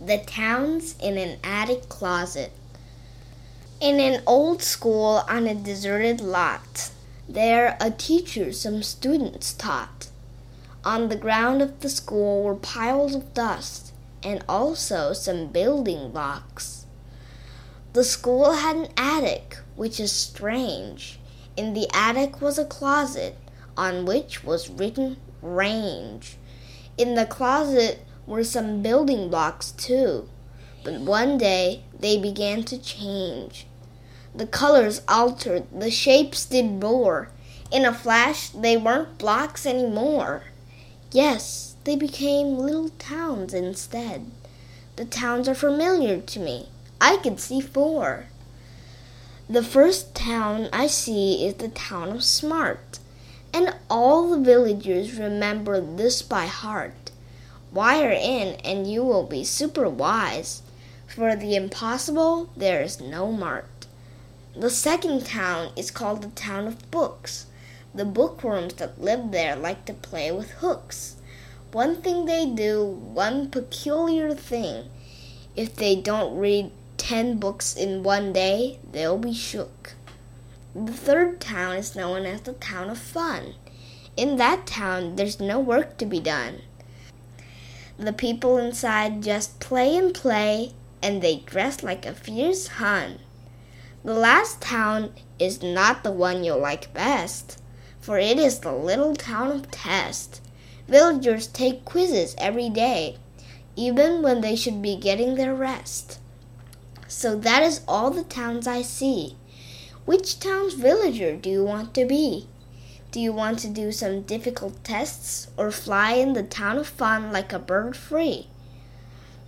The Towns in an Attic Closet. In an old school on a deserted lot, there a teacher some students taught. On the ground of the school were piles of dust and also some building blocks. The school had an attic, which is strange. In the attic was a closet on which was written range. In the closet were some building blocks too, but one day they began to change. The colors altered, the shapes did roar. In a flash, they weren't blocks anymore. Yes, they became little towns instead. The towns are familiar to me. I can see four. The first town I see is the town of Smart, and all the villagers remember this by heart. Wire in, and you will be super wise. For the impossible, there is no mart. The second town is called the town of books. The bookworms that live there like to play with hooks. One thing they do, one peculiar thing. If they don't read ten books in one day, they'll be shook. The third town is known as the town of fun. In that town, there's no work to be done. The people inside just play and play, and they dress like a fierce Hun. The last town is not the one you'll like best, for it is the little town of Test. Villagers take quizzes every day, even when they should be getting their rest. So that is all the towns I see. Which town's villager do you want to be? Do you want to do some difficult tests or fly in the town of fun like a bird free?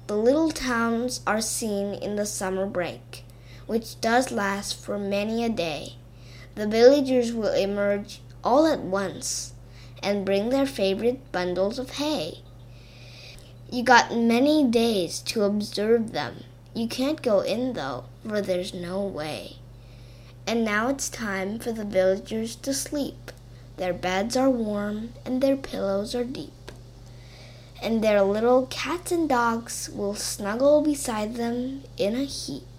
The little towns are seen in the summer break, which does last for many a day. The villagers will emerge all at once and bring their favorite bundles of hay. You got many days to observe them. You can't go in though, for there's no way. And now it's time for the villagers to sleep. Their beds are warm and their pillows are deep. And their little cats and dogs will snuggle beside them in a heap.